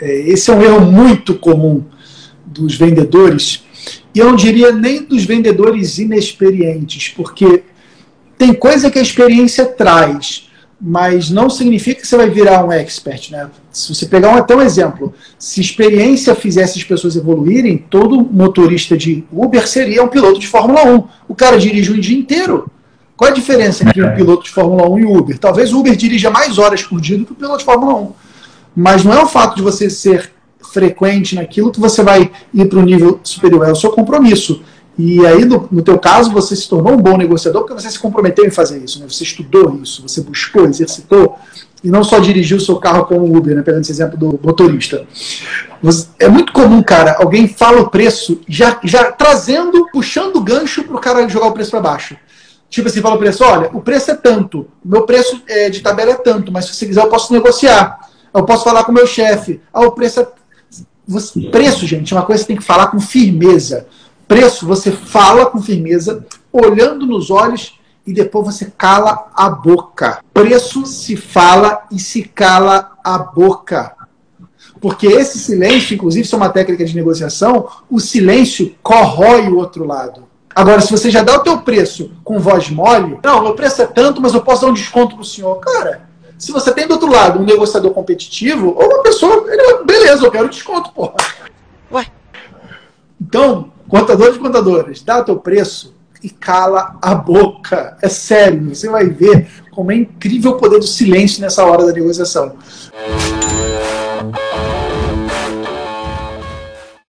É, esse é um erro muito comum dos vendedores, e eu não diria nem dos vendedores inexperientes, porque tem coisa que a experiência traz, mas não significa que você vai virar um expert, né? Se você pegar um, até um exemplo, se experiência fizesse as pessoas evoluírem, todo motorista de Uber seria um piloto de Fórmula 1. O cara dirige o dia inteiro. Qual a diferença entre um é. piloto de Fórmula 1 e Uber? Talvez o Uber dirija mais horas por dia do que o piloto de Fórmula 1. Mas não é o fato de você ser frequente naquilo que você vai ir para o nível superior, é o seu compromisso. E aí, no, no teu caso, você se tornou um bom negociador porque você se comprometeu em fazer isso, né? Você estudou isso, você buscou, exercitou, e não só dirigiu o seu carro como Uber, né? Pegando esse exemplo do motorista. Você, é muito comum, cara, alguém fala o preço, já, já trazendo, puxando o gancho para o cara jogar o preço para baixo. Tipo assim, fala o preço, olha, o preço é tanto, o meu preço é, de tabela é tanto, mas se você quiser eu posso negociar. Eu posso falar com o meu chefe. Ah, o preço é... Preço, gente, é uma coisa que você tem que falar com firmeza. Preço, você fala com firmeza, olhando nos olhos e depois você cala a boca. Preço se fala e se cala a boca. Porque esse silêncio, inclusive, isso é uma técnica de negociação, o silêncio corrói o outro lado. Agora, se você já dá o teu preço com voz mole, não, meu preço é tanto, mas eu posso dar um desconto pro senhor. Cara, se você tem do outro lado um negociador competitivo, ou uma pessoa, ele, beleza, eu quero desconto, porra. Ué? Então, Contadores e contadoras, dá o teu preço e cala a boca. É sério, você vai ver como é incrível o poder do silêncio nessa hora da negociação.